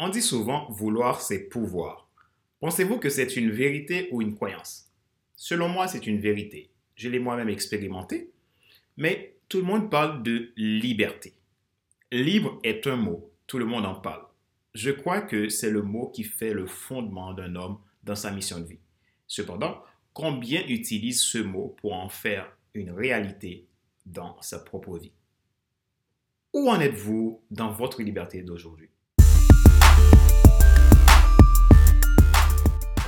On dit souvent vouloir, c'est pouvoir. Pensez-vous que c'est une vérité ou une croyance? Selon moi, c'est une vérité. Je l'ai moi-même expérimenté. Mais tout le monde parle de liberté. Libre est un mot, tout le monde en parle. Je crois que c'est le mot qui fait le fondement d'un homme dans sa mission de vie. Cependant, combien utilise ce mot pour en faire une réalité dans sa propre vie? Où en êtes-vous dans votre liberté d'aujourd'hui?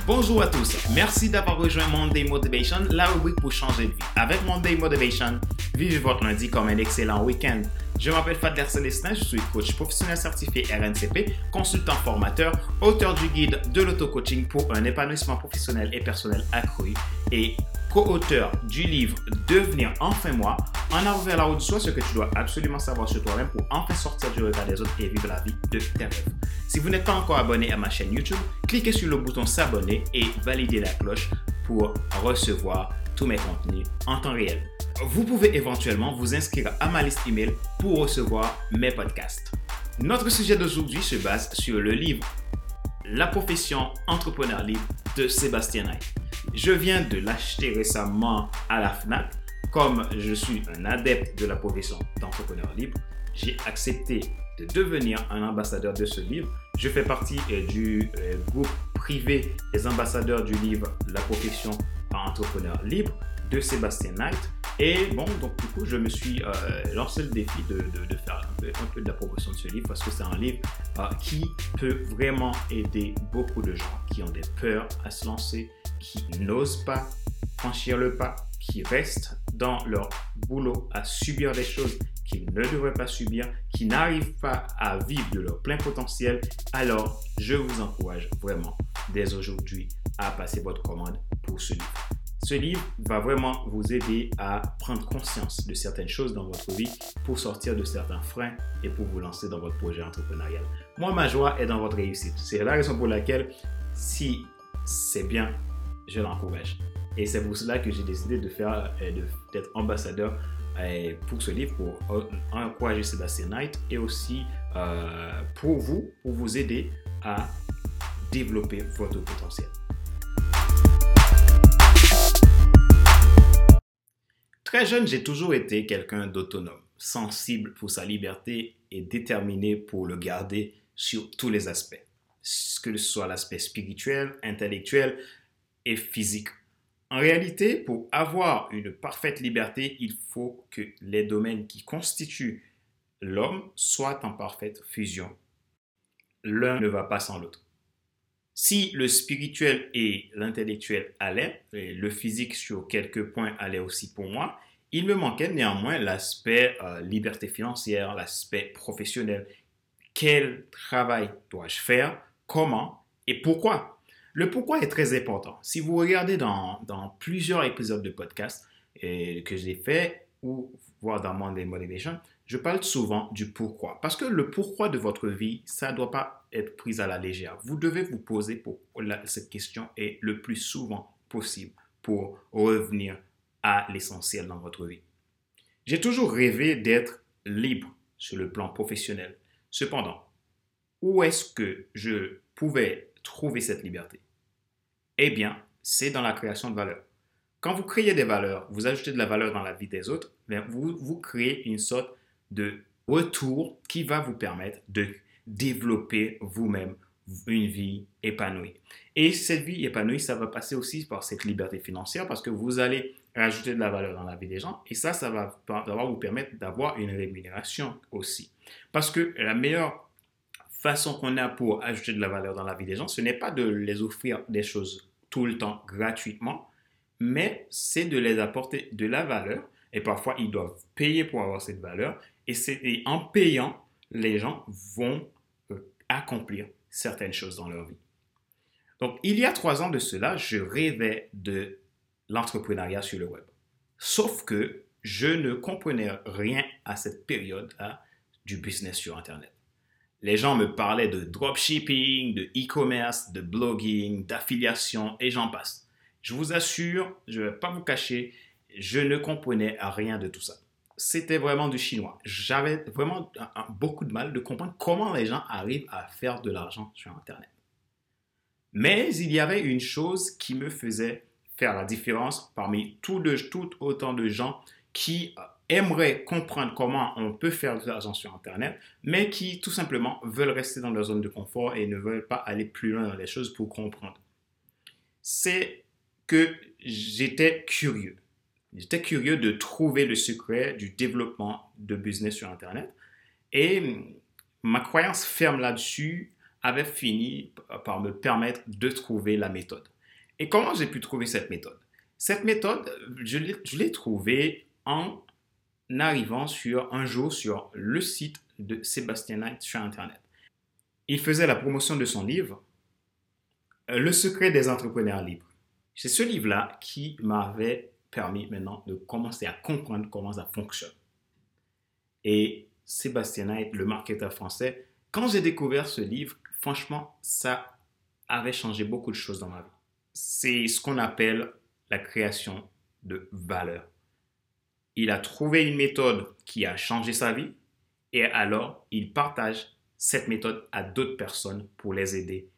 Bonjour à tous, merci d'avoir rejoint Monday Motivation, la rubrique pour changer de vie. Avec Monday Motivation, vivez votre lundi comme un excellent week-end. Je m'appelle Fadler Célestin, je suis coach professionnel certifié RNCP, consultant formateur, auteur du guide de l'auto-coaching pour un épanouissement professionnel et personnel accru et co-auteur du livre Devenir enfin moi, en avant vers la route de soi, ce que tu dois absolument savoir sur toi-même pour enfin sortir du regard des autres et vivre la vie de tes rêves. Si vous n'êtes pas encore abonné à ma chaîne YouTube, cliquez sur le bouton s'abonner et validez la cloche pour recevoir tous mes contenus en temps réel vous pouvez éventuellement vous inscrire à ma liste email pour recevoir mes podcasts. Notre sujet d'aujourd'hui se base sur le livre La profession entrepreneur libre de Sébastien Knight. Je viens de l'acheter récemment à la FNAC. Comme je suis un adepte de la profession d'entrepreneur libre, j'ai accepté de devenir un ambassadeur de ce livre. Je fais partie euh, du euh, groupe privé des ambassadeurs du livre La profession entrepreneur libre de Sébastien Knight. Et bon, donc du coup, je me suis euh, lancé le défi de, faire un peu, de la promotion de ce livre parce que c'est un livre qui peut vraiment aider beaucoup de gens qui ont des peurs à se lancer, qui n'osent pas franchir le pas, qui restent dans leur boulot à subir des choses qu'ils ne devraient pas subir, qui n'arrivent pas à vivre de leur plein potentiel. Alors, je vous encourage vraiment dès aujourd'hui à passer votre commande pour ce livre. Ce livre va vraiment vous aider à prendre conscience de certaines choses dans votre vie pour sortir de certains freins et pour vous lancer dans votre projet entrepreneurial. Moi, ma joie est dans votre réussite. C'est la raison pour laquelle, si c'est bien, je l'encourage. Et c'est pour cela que j'ai décidé de faire, euh, d'être ambassadeur euh, pour ce livre, pour encourager Sébastien Knight et aussi euh, pour vous, pour vous aider à développer votre potentiel. Très jeune, j'ai toujours été quelqu'un d'autonome, sensible pour sa liberté et déterminé pour le garder sur tous les aspects, que ce soit l'aspect spirituel, intellectuel et physique. En réalité, pour avoir une parfaite liberté, il faut que les domaines qui constituent l'homme soient en parfaite fusion. L'un ne va pas sans l'autre. Si le spirituel et l'intellectuel allaient, et le physique sur quelques points allait aussi pour moi, il me manquait néanmoins l'aspect euh, liberté financière, l'aspect professionnel. Quel travail dois-je faire? Comment? Et pourquoi? Le pourquoi est très important. Si vous regardez dans, plusieurs épisodes de podcast que j'ai fait ou voir dans Monday Motivation, je parle souvent du pourquoi. Parce que le pourquoi de votre vie, ça ne doit pas être pris à la légère. Vous devez vous poser pour cette question et le plus souvent possible pour revenir à l'essentiel dans votre vie. J'ai toujours rêvé d'être libre sur le plan professionnel. Cependant, où est-ce que je pouvais trouver cette liberté Eh bien, c'est dans la création de valeur. Quand vous créez des valeurs, vous ajoutez de la valeur dans la vie des autres, vous, vous créez une sorte de retour qui va vous permettre de développer vous-même une vie épanouie. Et cette vie épanouie, ça va passer aussi par cette liberté financière parce que vous allez rajouter de la valeur dans la vie des gens et ça, ça va, vous permettre d'avoir une rémunération aussi. Parce que la meilleure façon qu'on a pour ajouter de la valeur dans la vie des gens, ce n'est pas de les offrir des choses tout le temps gratuitement, mais c'est de les apporter de la valeur et parfois ils doivent payer pour avoir cette valeur et, en payant, les gens vont euh, accomplir certaines choses dans leur vie. Donc, il y a trois ans de cela, je rêvais de l'entrepreneuriat sur le web. Sauf que je ne comprenais rien à cette période-là du business sur Internet. Les gens me parlaient de dropshipping, de e-commerce, de blogging, d'affiliation et j'en passe. Je vous assure, je ne vais pas vous cacher, je ne comprenais rien de tout ça. c'était vraiment du chinois. J'avais vraiment beaucoup de mal de comprendre comment les gens arrivent à faire de l'argent sur Internet. Mais il y avait une chose qui me faisait faire la différence parmi tout, tout autant de gens qui euh, aimeraient comprendre comment on peut faire de l'argent sur Internet, mais qui tout simplement veulent rester dans leur zone de confort et ne veulent pas aller plus loin dans les choses pour comprendre. C'est que j'étais curieux. J'étais curieux de trouver le secret du développement de business sur Internet. Et ma croyance ferme là-dessus avait fini par me permettre de trouver la méthode. Et comment j'ai pu trouver cette méthode? Cette méthode, je l'ai trouvée en arrivant sur un jour sur le site de Sébastien Knight sur Internet. Il faisait la promotion de son livre, Le secret des entrepreneurs libres. C'est ce livre-là qui m'avait permis maintenant de commencer à comprendre comment ça fonctionne. Et Sébastien Knight, le marketeur français, quand j'ai découvert ce livre, franchement, ça avait changé beaucoup de choses dans ma vie. C'est ce qu'on appelle la création de valeur. Il a trouvé une méthode qui a changé sa vie et alors il partage cette méthode à d'autres personnes pour les aider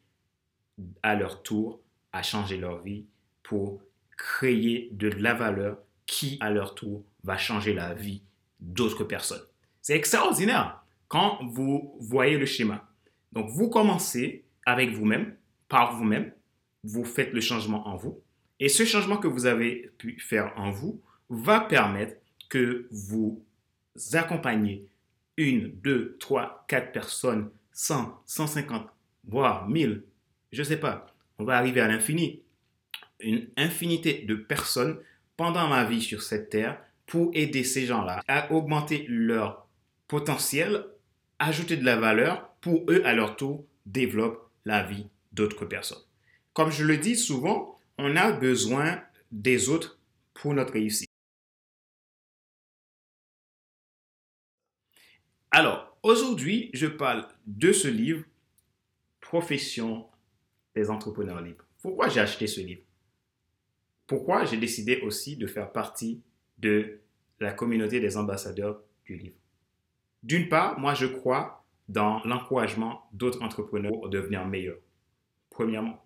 à leur tour à changer leur vie pour créer de la valeur qui à leur tour va changer la vie d'autres personnes. C'est extraordinaire quand vous voyez le schéma. Donc, vous commencez avec vous-même, par vous-même, vous faites le changement en vous. Et ce changement que vous avez pu faire en vous va permettre que vous accompagnez une, deux, trois, quatre personnes, 100, 150, voire 1000, je ne sais pas, on va arriver à l'infini, une infinité de personnes pendant ma vie sur cette terre pour aider ces gens-là à augmenter leur potentiel, ajouter de la valeur pour eux, à leur tour, développent la vie d'autres personnes. Comme je le dis souvent, on a besoin des autres pour notre réussite. Alors, aujourd'hui, je parle de ce livre, Profession des entrepreneurs libres. Pourquoi j'ai acheté ce livre? Pourquoi j'ai décidé aussi de faire partie de la communauté des ambassadeurs du livre? D'une part, moi je crois dans l'encouragement d'autres entrepreneurs pour devenir meilleurs. Premièrement,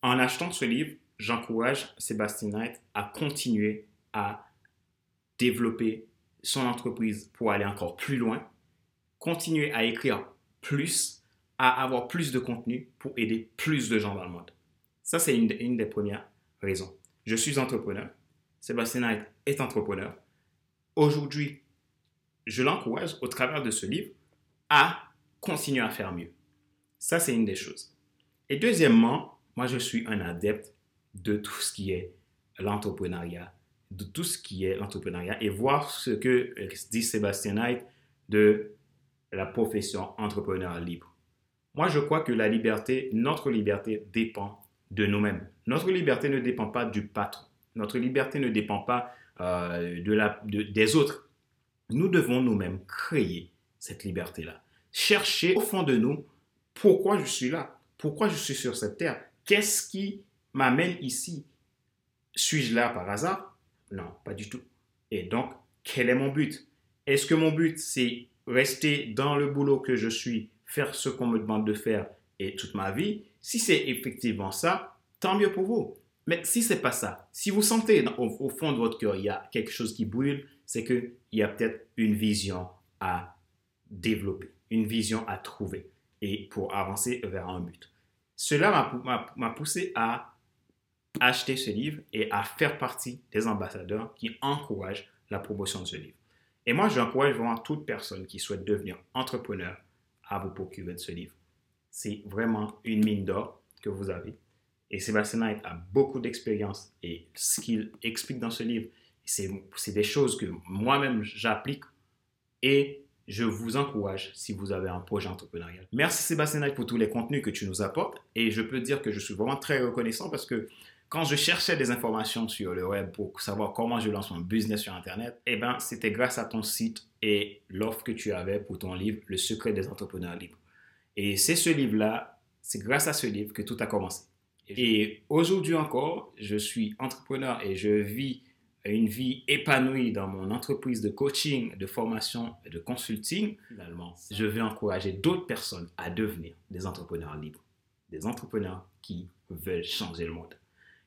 en achetant ce livre, j'encourage Sébastien Knight à continuer à développer son entreprise pour aller encore plus loin, continuer à écrire plus, à avoir plus de contenu pour aider plus de gens dans le monde. Ça, c'est une, des premières raisons. Je suis entrepreneur. Sébastien Knight est entrepreneur. Aujourd'hui, je l'encourage au travers de ce livre à continuer à faire mieux. Ça, c'est une des choses. Et deuxièmement, moi, je suis un adepte de tout ce qui est l'entrepreneuriat, de tout ce qui est l'entrepreneuriat et voir ce que dit Sébastien Knight de la profession entrepreneur libre. Moi, je crois que la liberté, notre liberté dépend de nous-mêmes. Notre liberté ne dépend pas du patron. Notre liberté ne dépend pas euh, de la, des autres. Nous devons nous-mêmes créer cette liberté-là. Chercher au fond de nous pourquoi je suis là, pourquoi je suis sur cette terre, qu'est-ce qui m'amène ici? Suis-je là par hasard? Non, pas du tout. Et donc, quel est mon but? Est-ce que mon but, c'est rester dans le boulot que je suis, faire ce qu'on me demande de faire et toute ma vie? Si c'est effectivement ça, tant mieux pour vous. Mais si c'est pas ça, si vous sentez au, fond de votre cœur, il y a quelque chose qui brûle, c'est qu'il y a peut-être une vision à développer, une vision à trouver et pour avancer vers un but. Cela m'a poussé à acheter ce livre et à faire partie des ambassadeurs qui encouragent la promotion de ce livre. Et moi, j'encourage vraiment toute personne qui souhaite devenir entrepreneur à vous procurer ce livre. C'est vraiment une mine d'or que vous avez. Et Sébastien Knight a beaucoup d'expérience et ce qu'il explique dans ce livre, c'est des choses que moi-même j'applique et je vous encourage si vous avez un projet entrepreneurial. Merci Sébastien Knight pour tous les contenus que tu nous apportes et je peux dire que je suis vraiment très reconnaissant parce que quand je cherchais des informations sur le web pour savoir comment je lance mon business sur Internet, eh ben, c'était grâce à ton site et l'offre que tu avais pour ton livre, Le secret des entrepreneurs libres. Et c'est ce livre-là, c'est grâce à ce livre que tout a commencé. Et aujourd'hui encore, je suis entrepreneur et je vis une vie épanouie dans mon entreprise de coaching, de formation et de consulting, finalement, je veux encourager d'autres personnes à devenir des entrepreneurs libres, des entrepreneurs qui veulent changer le monde.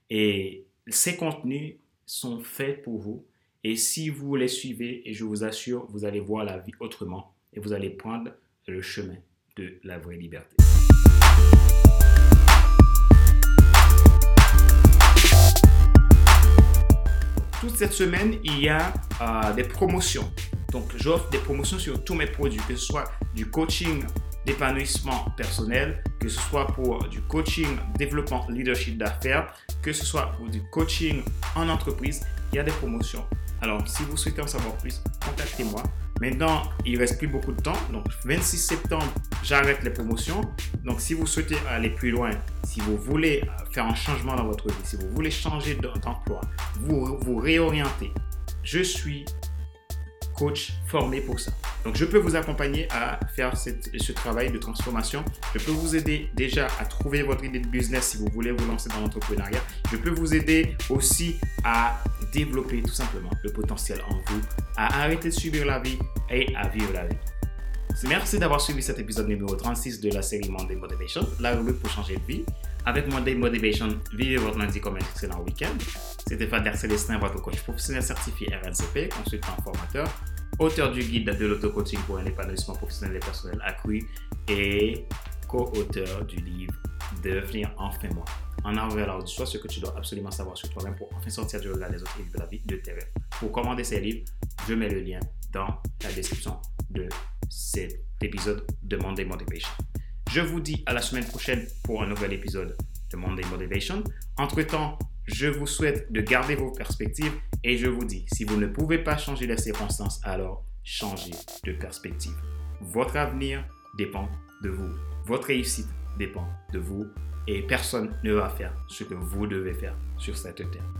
Et ces contenus sont faits pour vous. Et si vous les suivez, et je vous assure, vous allez voir la vie autrement et vous allez prendre le chemin de la vraie liberté. toute cette semaine, il y a euh, des promotions. Donc, j'offre des promotions sur tous mes produits, que ce soit du coaching d'épanouissement personnel, que ce soit pour du coaching développement leadership d'affaires, que ce soit pour du coaching en entreprise, il y a des promotions. Alors, si vous souhaitez en savoir plus, contactez-moi. Maintenant, il reste plus beaucoup de temps. Donc, 26 septembre, j'arrête les promotions. Donc, si vous souhaitez aller plus loin, si vous voulez faire un changement dans votre vie, si vous voulez changer d'emploi, vous vous réorienter, je suis formé pour ça. Donc, je peux vous accompagner à faire ce travail de transformation. Je peux vous aider déjà à trouver votre idée de business si vous voulez vous lancer dans l'entrepreneuriat. Je peux vous aider aussi à développer tout simplement le potentiel en vous, à arrêter de subir la vie et à vivre la vie. Merci d'avoir suivi cet épisode numéro 36 de la série Monday Motivation, la rubrique pour changer de vie. Avec Monday Motivation, vivez votre lundi comme un excellent week-end. C'était Fader Célestin, votre coach professionnel certifié RNCP, consultant formateur, auteur du guide de l'auto-coaching pour un épanouissement professionnel et personnel accru et co-auteur du livre Devenir enfin moi. En avant vers la ce que tu dois absolument savoir sur toi-même pour enfin sortir du regard des autres et vivre la vie de tes rêves. Pour commander ces livres, je mets le lien dans la description de cet épisode de Monday Motivation. Je vous dis à la semaine prochaine pour un nouvel épisode de Monday Motivation. Entre-temps, je vous souhaite de garder vos perspectives et je vous dis, si vous ne pouvez pas changer les circonstances, alors changez de perspective. Votre avenir dépend de vous. Votre réussite dépend de vous et personne ne va faire ce que vous devez faire sur cette terre.